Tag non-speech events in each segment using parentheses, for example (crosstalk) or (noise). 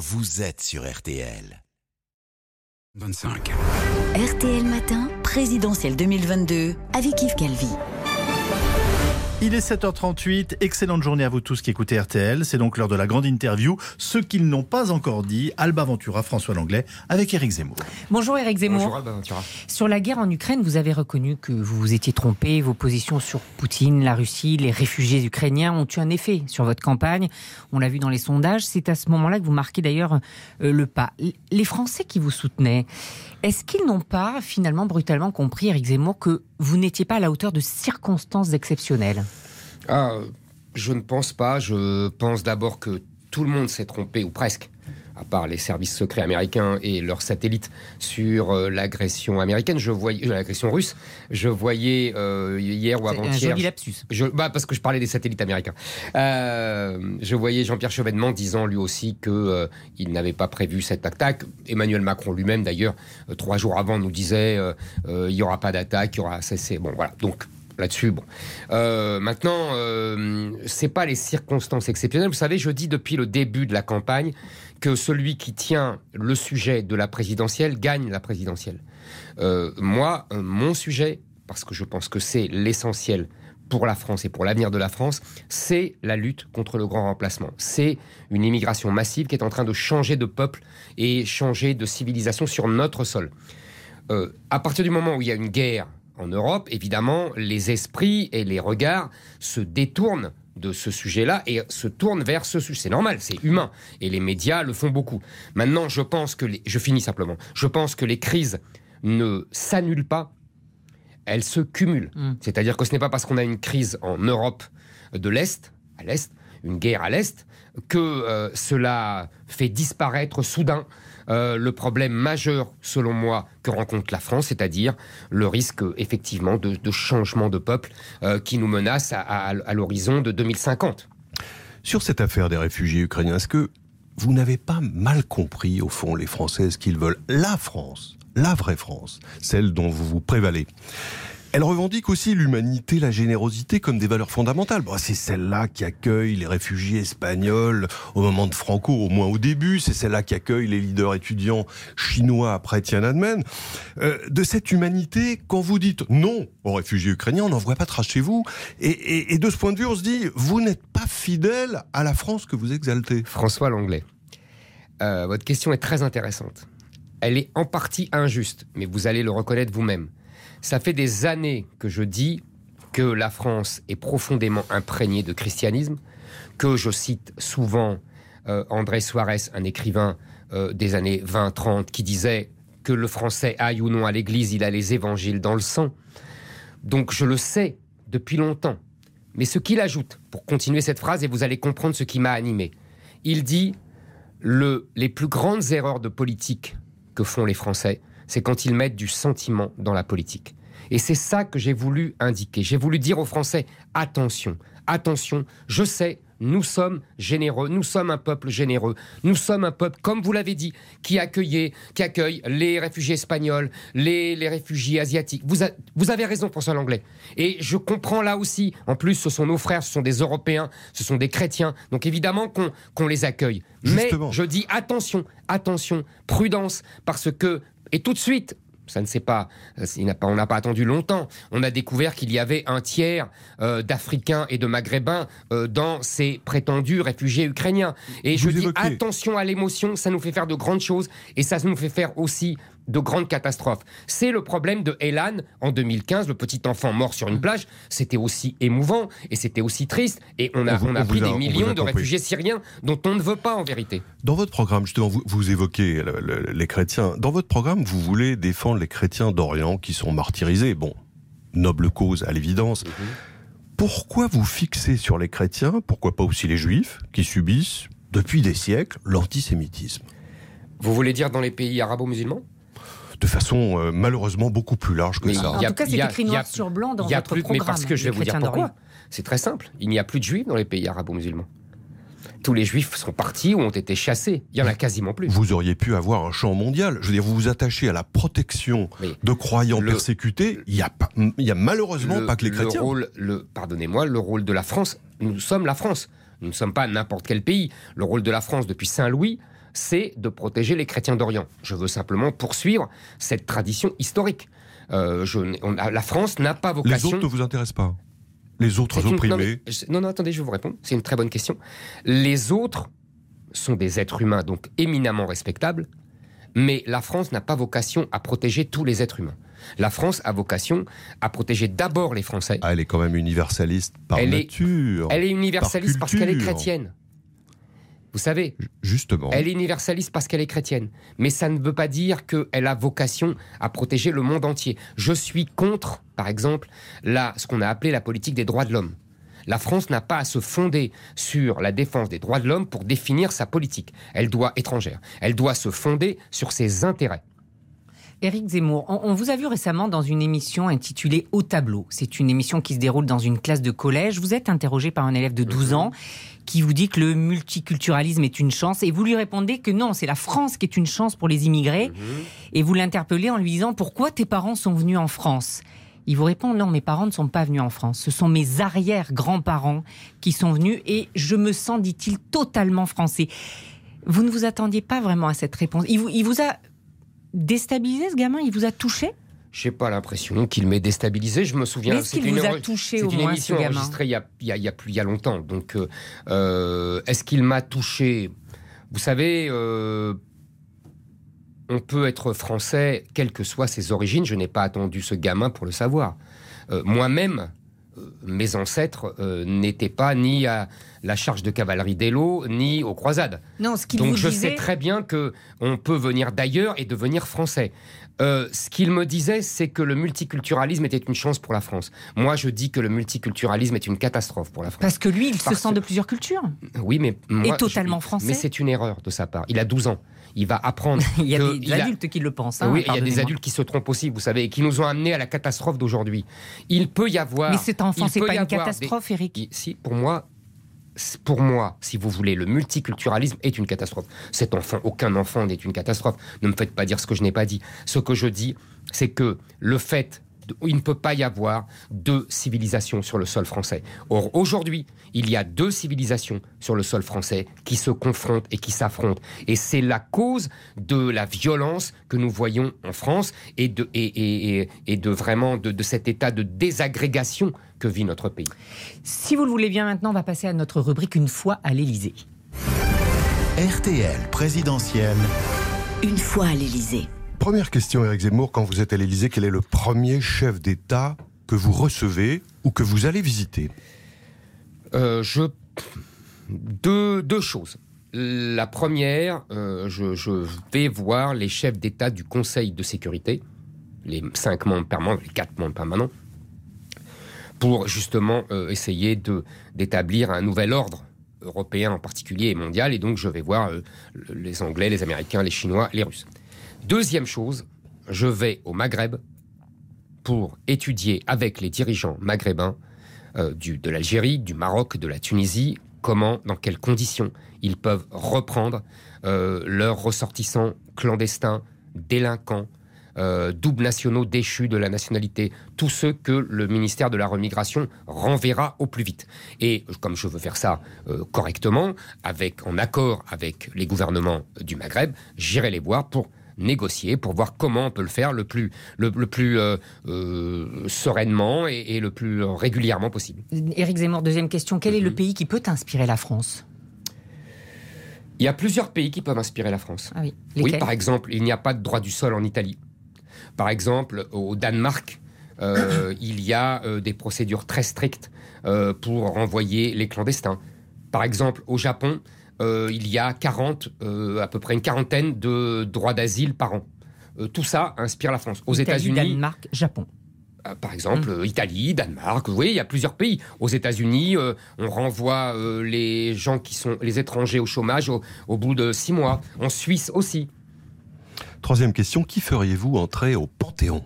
vous êtes sur RTL. 25. RTL Matin, présidentielle 2022, avec Yves Calvi. Il est 7h38, excellente journée à vous tous qui écoutez RTL. C'est donc l'heure de la grande interview. Ceux qu'ils n'ont pas encore dit, Alba Ventura, François Langlais, avec Éric Zemmour. Bonjour Éric Zemmour. Bonjour Alba Ventura. Sur la guerre en Ukraine, vous avez reconnu que vous vous étiez trompé. Vos positions sur Poutine, la Russie, les réfugiés ukrainiens ont eu un effet sur votre campagne. On l'a vu dans les sondages. C'est à ce moment-là que vous marquez d'ailleurs euh, le pas. Les Français qui vous soutenaient, est-ce qu'ils n'ont pas finalement brutalement compris, Éric Zemmour, que vous n'étiez pas à la hauteur de circonstances exceptionnelles Ah, je ne pense pas. Je pense d'abord que tout le monde s'est trompé, ou presque, à part les services secrets américains et leurs satellites, sur euh, l'agression américaine. Je voyais euh, l'agression russe. Je voyais euh, hier ou avant-hier. lapsus. Je, bah, parce que je parlais des satellites américains. Euh, je voyais Jean-Pierre Chevènement disant lui aussi que euh, il n'avait pas prévu cette attaque. Emmanuel Macron lui-même, d'ailleurs, trois jours avant, nous disait il y aura pas d'attaque, il y aura. Bon, voilà. Donc là-dessus, bon. Euh, maintenant, euh, c'est pas les circonstances exceptionnelles. Vous savez, je dis depuis le début de la campagne que celui qui tient le sujet de la présidentielle gagne la présidentielle. Euh, moi, euh, mon sujet, parce que je pense que c'est l'essentiel pour la France et pour l'avenir de la France, c'est la lutte contre le grand remplacement. C'est une immigration massive qui est en train de changer de peuple et changer de civilisation sur notre sol. Euh, à partir du moment où il y a une guerre en Europe, évidemment, les esprits et les regards se détournent de ce sujet-là et se tournent vers ce sujet. C'est normal, c'est humain. Et les médias le font beaucoup. Maintenant, je pense que... les- Je finis simplement. Je pense que les crises ne s'annulent pas, elles se cumulent. Mm. C'est-à-dire que ce n'est pas parce qu'on a une crise en Europe de l'Est, à l'Est, une guerre à l'Est, que euh, cela fait disparaître soudain euh, le problème majeur, selon moi, que rencontre la France, c'est-à-dire le risque, effectivement, de, changement de peuple euh, qui nous menace à, à- à l'horizon de 2050. Sur cette affaire des réfugiés ukrainiens, est-ce que vous n'avez pas mal compris, au fond, les Françaises qu'ils veulent la France, la vraie France, celle dont vous vous prévalez? Elle revendique aussi l'humanité, la générosité comme des valeurs fondamentales. C'est celle-là qui accueille les réfugiés espagnols au moment de Franco, au moins au début. C'est celle-là qui accueille les leaders étudiants chinois après Tiananmen. Euh, de cette humanité, quand vous dites non aux réfugiés ukrainiens, on n'en voit pas trace chez vous. Et de ce point de vue, on se dit, vous n'êtes pas fidèle à la France que vous exaltez. François Langlais, euh, votre question est très intéressante. Elle est en partie injuste, mais vous allez le reconnaître vous-même. Ça fait des années que je dis que la France est profondément imprégnée de christianisme, que je cite souvent euh, André Suarez, un écrivain euh, des années 20-30, qui disait que le français aille ou non à l'église, il a les évangiles dans le sang. Donc je le sais depuis longtemps. Mais ce qu'il ajoute, pour continuer cette phrase, et vous allez comprendre ce qui m'a animé, il dit le, les plus grandes erreurs de politique que font les Français, c'est quand ils mettent du sentiment dans la politique. Et c'est ça que j'ai voulu indiquer. J'ai voulu dire aux Français, attention, attention, je sais, nous sommes généreux, nous sommes un peuple généreux, nous sommes un peuple, comme vous l'avez dit, qui, accueillait, qui accueille les réfugiés espagnols, les, les réfugiés asiatiques. Vous, a- vous avez raison, François Langlais. Et je comprends là aussi, en plus, ce sont nos frères, ce sont des Européens, ce sont des chrétiens, donc évidemment qu'on les accueille. Justement. Mais je dis attention, attention, prudence, parce que, et tout de suite, ça ne s'est pas, n'a pas, on n'a pas attendu longtemps. On a découvert qu'il y avait un tiers euh, d'Africains et de Maghrébins euh, dans ces prétendus réfugiés ukrainiens. Et je dis attention à l'émotion, ça nous fait faire de grandes choses et ça nous fait faire aussi de grandes catastrophes. C'est le problème de Elan en 2015, le petit enfant mort sur une plage. C'était aussi émouvant et c'était aussi triste. Et on a, On a pris a- des millions de réfugiés syriens dont on ne veut pas en vérité. Dans votre programme, justement, vous, vous évoquez le- le- les chrétiens. Dans votre programme, vous voulez défendre les chrétiens d'Orient qui sont martyrisés. Bon, noble cause à l'évidence. Pourquoi vous fixez sur les chrétiens, pourquoi pas aussi les juifs, qui subissent depuis des siècles l'antisémitisme? Vous voulez dire dans les pays arabo-musulmans? De façon euh, malheureusement beaucoup plus large que Mais ça. il En y a- tout cas, c'est écrit noir sur blanc dans y a votre plus, programme. mais parce que je vais les vous dire pourquoi. C'est très simple. Il n'y a plus de juifs dans les pays arabo-musulmans. Tous les juifs sont partis ou ont été chassés. Il y en a quasiment plus. Vous auriez pu avoir un champ mondial. Je veux dire, vous vous attachez à la protection Mais de croyants le- persécutés. Il n'y a, pas- il y a malheureusement le, pas que les le chrétiens. rôle, le, pardonnez-moi, le rôle de la France, nous sommes la France. Nous ne sommes pas n'importe quel pays. Le rôle de la France depuis Saint-Louis, c'est de protéger les chrétiens d'Orient. Je veux simplement poursuivre cette tradition historique. Euh, je, on la France n'a pas Les vocation. autres ne vous intéressent pas Les autres une- opprimés non, mais non, non, attendez, je vais vous répondre. C'est une très bonne question. Les autres sont des êtres humains, donc éminemment respectables, mais la France n'a pas vocation à protéger tous les êtres humains. La France a vocation à protéger d'abord les Français. Ah, elle est quand même universaliste par Elle est- nature. Elle est universaliste parce qu'elle est chrétienne. Vous savez, Justement. elle est universaliste parce qu'elle est chrétienne. Mais ça ne veut pas dire qu'elle a vocation à protéger le monde entier. Je suis contre, par exemple, la, ce qu'on a appelé la politique des droits de l'homme. La France n'a pas à se fonder sur la défense des droits de l'homme pour définir sa politique. Elle doit étrangère. Elle doit se fonder sur ses intérêts. Éric Zemmour, on, on vous a vu récemment dans une émission intitulée Au tableau. C'est une émission qui se déroule dans une classe de collège. Vous êtes interrogé par un élève de 12 ans qui vous dit que le multiculturalisme est une chance et vous lui répondez que non, c'est la France qui est une chance pour les immigrés. Et vous l'interpellez en lui disant pourquoi tes parents sont venus en France? Il vous répond non, mes parents ne sont pas venus en France. Ce sont mes arrière-grands-parents qui sont venus et je me sens, dit-il, totalement français. Vous ne vous attendiez pas vraiment à cette réponse. Il vous, il vous a déstabilisé ce gamin Il vous a touché? J'ai pas l'impression qu'il m'ait déstabilisé. Je me souviens. Mais est-ce qu'il c'était une vous a touché C'est au une moins, émission enregistrée il y a, il y a- y a plus il y a longtemps. Donc, euh, euh, est-ce qu'il m'a touché? Vous savez, euh, on peut être français, quelles que soient ses origines. Je n'ai pas attendu ce gamin pour le savoir. Euh, Moi-même, mes ancêtres euh, n'étaient pas ni à la charge de cavalerie d'Elo, ni aux croisades. Non, ce Donc vous je disait. sais très bien que on peut venir d'ailleurs et devenir français. Euh, ce qu'il me disait, c'est que le multiculturalisme était une chance pour la France. Moi, je dis que le multiculturalisme est une catastrophe pour la France. Parce que lui, il se sent de plusieurs cultures. Oui, mais moi, totalement je- français. Mais c'est une erreur de sa part. Il a 12 ans. Il va apprendre. (laughs) Il y a que des a- adultes qui le pensent. hein, oui, il y a des adultes qui se trompent aussi, vous savez, et qui nous ont amenés à la catastrophe d'aujourd'hui. Il peut y avoir. Mais cet enfant, c'est pas une avoir des- catastrophe, Eric. Si, pour moi, pour moi, si vous voulez, le multiculturalisme est une catastrophe. Cet enfant, aucun enfant n'est une catastrophe. Ne me faites pas dire ce que je n'ai pas dit. Ce que je dis, c'est que le fait il ne peut pas y avoir deux civilisations sur le sol français. Or, aujourd'hui, il y a deux civilisations sur le sol français qui se confrontent et qui s'affrontent. Et c'est la cause de la violence que nous voyons en France et de, et, et- et- et de vraiment de, de cet état de désagrégation que vit notre pays. Si vous le voulez bien, maintenant, on va passer à notre rubrique Une fois à l'Élysée. RTL présidentielle. Une fois à l'Élysée. Première question, Éric Zemmour, quand vous êtes à l'Élysée, quel est le premier chef d'État que vous recevez ou que vous allez visiter Euh, je deux, choses. La première, euh, je, vais voir les chefs d'État du Conseil de sécurité, les cinq membres permanents, les quatre membres permanents, pour justement euh, essayer d'établir un nouvel ordre européen en particulier et mondial. Et donc, je vais voir les Anglais, les Américains, les Chinois, les Russes. Deuxième chose, je vais au Maghreb pour étudier avec les dirigeants maghrébins euh, de l'Algérie, du Maroc, de la Tunisie, comment, dans quelles conditions ils peuvent reprendre euh, leurs ressortissants clandestins, délinquants, euh, doubles nationaux déchus de la nationalité, tous ceux que le ministère de la Remigration renverra au plus vite. Et comme je veux faire ça correctement, avec, en accord avec les gouvernements du Maghreb, j'irai les voir pour négocier, pour voir comment on peut le faire le plus, le, le plus euh, euh, sereinement et, et le plus régulièrement possible. Éric Zemmour, deuxième question. Quel est le Mhm. pays qui peut inspirer la France? Il y a plusieurs pays qui peuvent inspirer la France. Ah oui. Par exemple, il n'y a pas de droit du sol en Italie. Par exemple, au Danemark, euh, il y a euh, des procédures très strictes euh, pour renvoyer les clandestins. Par exemple, au Japon, il y a 40, euh, à peu près une quarantaine de droits d'asile par an. Euh, tout ça inspire la France. Aux États-Unis, Danemark, Japon. euh, par exemple, euh, Italie, Danemark, oui, il y a plusieurs pays. Aux États-Unis, euh, on renvoie euh, les gens qui sont les étrangers au chômage au, au bout de six mois. En Suisse aussi. Troisième question, qui feriez-vous entrer au Panthéon?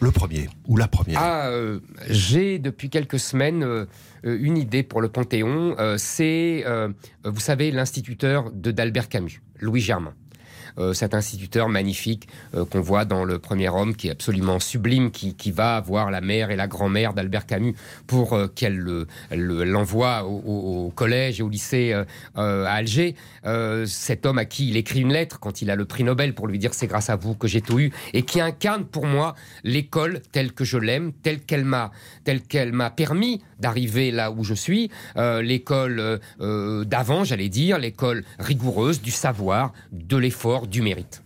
Le premier ou la première Ah, euh, j'ai depuis quelques semaines euh, une idée pour le Panthéon. Euh, c'est, vous savez, l'instituteur de d'Albert Camus, Louis Germain. Euh, cet instituteur magnifique euh, qu'on voit dans le premier homme, qui est absolument sublime, qui, qui va voir la mère et la grand-mère d'Albert Camus pour euh, qu'elle le- le- l'envoie au, au- collège et au lycée à Alger. Cet homme à qui il écrit une lettre quand il a le prix Nobel pour lui dire c'est grâce à vous que j'ai tout eu et qui incarne pour moi l'école telle que je l'aime, telle qu'elle m'a, telle qu'elle m'a permis d'arriver là où je suis, l'école d'avant, j'allais dire, l'école rigoureuse du savoir, de l'effort, du mérite.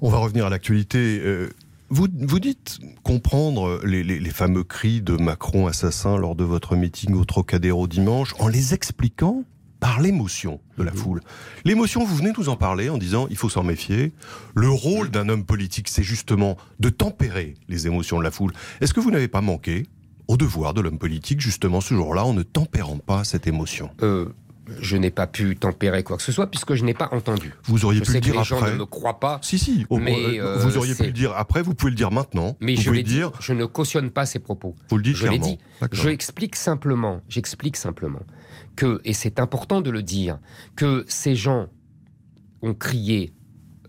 On va revenir à l'actualité. Euh, Vous, vous dites comprendre les, les- les fameux cris de Macron assassin lors de votre meeting au Trocadéro dimanche en les expliquant par l'émotion de la foule. L'émotion, vous venez nous en parler en disant il faut s'en méfier. Le rôle d'un homme politique, c'est justement de tempérer les émotions de la foule. Est-ce que vous n'avez pas manqué au devoir de l'homme politique, justement ce jour-là, en ne tempérant pas cette émotion? Euh, je n'ai pas pu tempérer quoi que ce soit puisque je n'ai pas entendu. Vous auriez Je pu sais le que dire les gens après. ne me croient pas. Si, si, au- Mais, euh, euh, vous auriez pu le dire après, vous pouvez le dire maintenant. Mais vous je dit, dire, je ne cautionne pas ces propos. vous le dites Je l'ai clairement. dit. Je explique simplement, j'explique simplement que, et c'est important de le dire, que ces gens ont crié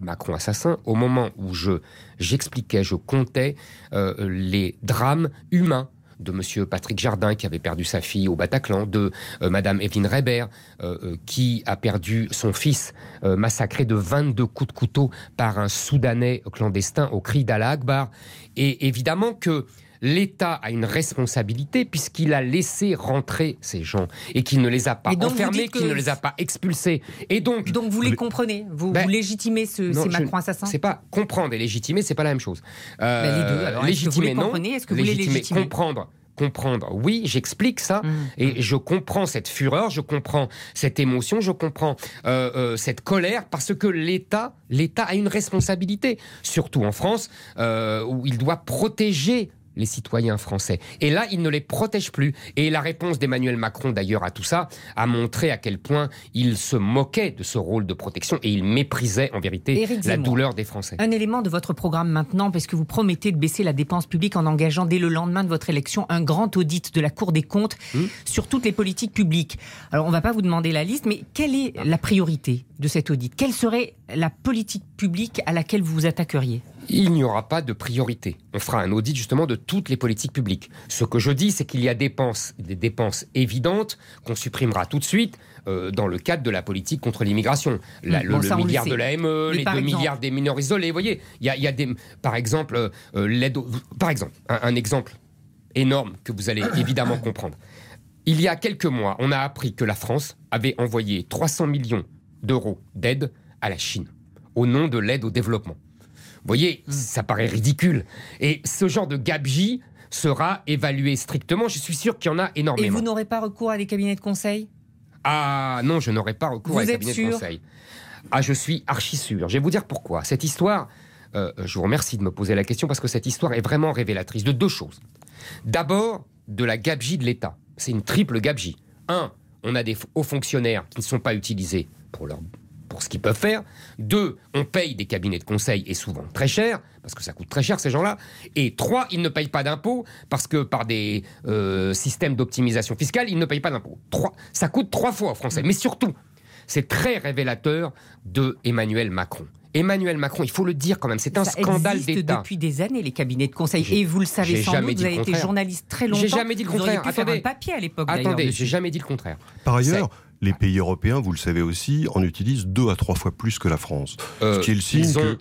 Macron assassin au moment où je j'expliquais, je comptais euh, les drames humains de Monsieur Patrick Jardin qui avait perdu sa fille au Bataclan, de euh, Madame Evelyne Reber euh, euh, qui a perdu son fils euh, massacré de 22 coups de couteau par un Soudanais clandestin au cri d'Allah Akbar. Et évidemment que l'État a une responsabilité puisqu'il a laissé rentrer ces gens et qu'il ne les a pas enfermés, que- qu'il ne les a pas expulsés. Et donc, Donc vous les comprenez, vous, Ben, vous légitimez ce, non, ces Macron assassins c'est pas comprendre et légitimer, c'est pas la même chose. Euh, Ben, les deux, alors, est-ce que vous les légitimer, non. comprenez Est-ce que vous les légitimez Comprendre, comprendre, oui, j'explique ça. Mmh. Et je comprends cette fureur, je comprends cette émotion, je comprends euh, euh, cette colère parce que l'État, l'État a une responsabilité, surtout en France, euh, où il doit protéger les citoyens français. Et là, il ne les protège plus. Et la réponse d'Emmanuel Macron, d'ailleurs, à tout ça, a montré à quel point il se moquait de ce rôle de protection et il méprisait, en vérité, Éric la Zemmour. douleur des Français. Un élément de votre programme maintenant, parce que vous promettez de baisser la dépense publique en engageant dès le lendemain de votre élection un grand audit de la Cour des comptes Mmh. sur toutes les politiques publiques. Alors on ne va pas vous demander la liste, mais quelle est la priorité de cet audit? Quelle serait la politique publique à laquelle vous vous attaqueriez? Il n'y aura pas de priorité. On fera un audit justement de toutes les politiques publiques. Ce que je dis, c'est qu'il y a dépenses, des dépenses évidentes qu'on supprimera tout de suite euh, dans le cadre de la politique contre l'immigration. La- le bon, le milliard de la ME, Mais les par 2 exemple- milliards des mineurs isolés. Vous voyez, il y a, il y a des, par exemple, euh, euh, l'aide. Par exemple, un, un exemple énorme que vous allez (coughs) évidemment comprendre. Il y a quelques mois, on a appris que la France avait envoyé 300 millions d'euros d'aide à la Chine au nom de l'aide au développement. Vous voyez, ça paraît ridicule. Et ce genre de gabegie sera évalué strictement. Je suis sûr qu'il y en a Et énormément. vous n'aurez pas recours à des cabinets de conseil? Ah non, je n'aurai pas recours Vous à un êtes cabinet sûr? de conseil. Ah, je suis archi sûr. Je vais vous dire pourquoi. Cette histoire, euh, je vous remercie de me poser la question parce que cette histoire est vraiment révélatrice de deux choses. D'abord, de la gabegie de l'État. C'est une triple gabegie. Un, on a des hauts fonctionnaires qui ne sont pas utilisés pour leur pour ce qu'ils peuvent faire. Deux, on paye des cabinets de conseil et souvent très cher, parce que ça coûte très cher ces gens-là. Et trois, ils ne payent pas d'impôts parce que par des euh, systèmes d'optimisation fiscale, ils ne payent pas d'impôts. Trois, ça coûte trois fois aux Français. Mais surtout, c'est très révélateur de Emmanuel Macron. Emmanuel Macron, il faut le dire quand même, c'est un Ça scandale d'État. depuis des années, les cabinets de conseil. Et vous le savez sans jamais doute, vous avez été contraire. journaliste très longtemps. J'ai jamais dit le Vous auriez contraire. pu faire Attendez. un papier à l'époque, Attendez, j'ai jamais dit le contraire. Par ailleurs, les pays européens, vous le savez aussi, en utilisent deux à trois fois plus que la France. Euh, ce qui est le signe ont- que.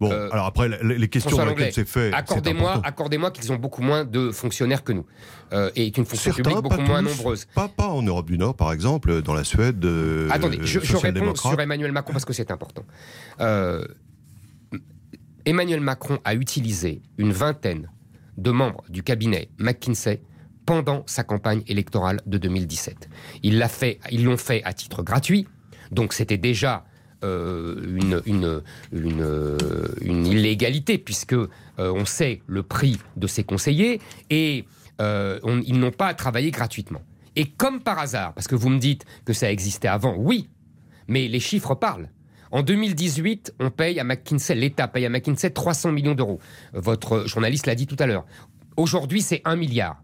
Bon, euh, alors après, les questions dans lesquelles c'est fait. Accordez-moi, accordez-moi qu'ils ont beaucoup moins de fonctionnaires que nous euh, et qu'une fonction Certains, publique beaucoup moins nombreuse. Pas, pas en Europe du Nord, par exemple, dans la Suède. euh, Attendez, je, je réponds sur Emmanuel Macron parce que c'est important. Emmanuel Macron a utilisé une vingtaine de membres du cabinet McKinsey pendant sa campagne électorale de 2017. Il l'a fait, ils l'ont fait à titre gratuit, donc c'était déjà euh, euh, une illégalité puisque euh, on sait le prix de ses conseillers et ils n'ont pas travaillé gratuitement. Et comme par hasard, parce que vous me dites que ça existait avant, oui, mais les chiffres parlent. En 2018, on paye à McKinsey, l'État paye à McKinsey 300 millions d'euros. Votre journaliste l'a dit tout à l'heure. Aujourd'hui, c'est 1 milliard.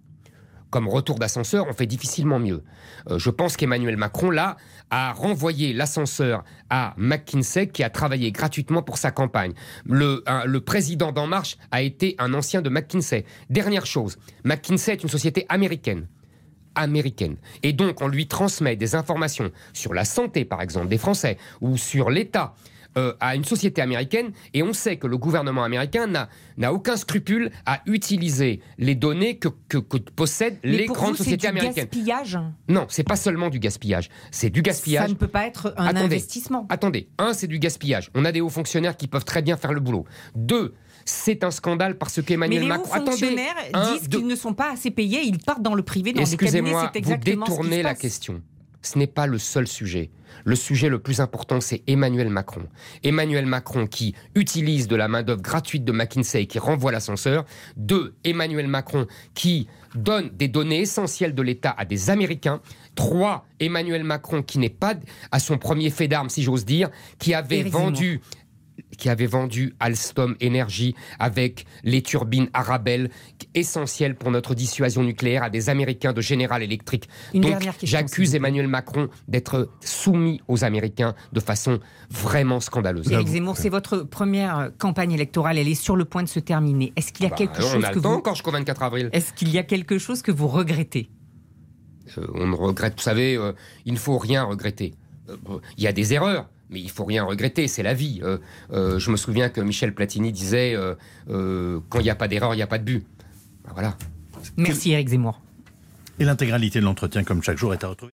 Comme retour d'ascenseur, on fait difficilement mieux. Euh, je pense qu'Emmanuel Macron, là, a renvoyé l'ascenseur à McKinsey, qui a travaillé gratuitement pour sa campagne. Le, le président d'En Marche a été un ancien de McKinsey. Dernière chose, McKinsey est une société américaine américaine. Et donc, on lui transmet des informations sur la santé, par exemple, des Français, ou sur l'État euh, à une société américaine, et on sait que le gouvernement américain n'a aucun scrupule à utiliser les données que, que- que possèdent Mais les pour grandes vous, c'est sociétés du américaines. gaspillage? Non, c'est pas seulement du gaspillage, c'est du gaspillage. Ça ne peut pas être un Attendez. investissement. Attendez, un, c'est du gaspillage. On a des hauts fonctionnaires qui peuvent très bien faire le boulot. Deux, c'est un scandale parce Mais qu'Emmanuel les hauts Macron. Attendez, fonctionnaires disent qu'ils ne sont pas assez payés, ils partent dans le privé, dans des cabinets, Excusez-moi, c'est vous exactement ce qui détournez la question. Ce n'est pas le seul sujet. Le sujet le plus important, c'est Emmanuel Macron. Emmanuel Macron qui utilise de la main-d'œuvre gratuite de McKinsey et qui renvoie l'ascenseur. Deux, Emmanuel Macron qui donne des données essentielles de l'État à des Américains. Trois, Emmanuel Macron qui n'est pas à son premier fait d'armes, si j'ose dire, qui avait Éric Zemmour. Qui avait vendu Alstom Energy avec les turbines Arabelle essentielles pour notre dissuasion nucléaire à des Américains de General Electric. Une Donc dernière question, s'il j'accuse. Emmanuel Macron d'être soumis aux Américains de façon vraiment scandaleuse. Éric Zemmour, c'est votre première campagne électorale, elle est sur le point de se terminer. Est-ce qu'il y a Bah, quelque chose a que vous encore jusqu'au 24 avril. Est-ce qu'il y a quelque chose que vous regrettez? Euh, on ne regrette, vous savez, euh, il ne faut rien regretter. Euh, Il y a des erreurs, mais il faut rien regretter, c'est la vie. Euh, euh, je me souviens que Michel Platini disait euh, euh, quand il n'y a pas d'erreur, il n'y a pas de but. Ben Voilà. Merci Éric Zemmour. Et l'intégralité de l'entretien, comme chaque jour, est à retrouver.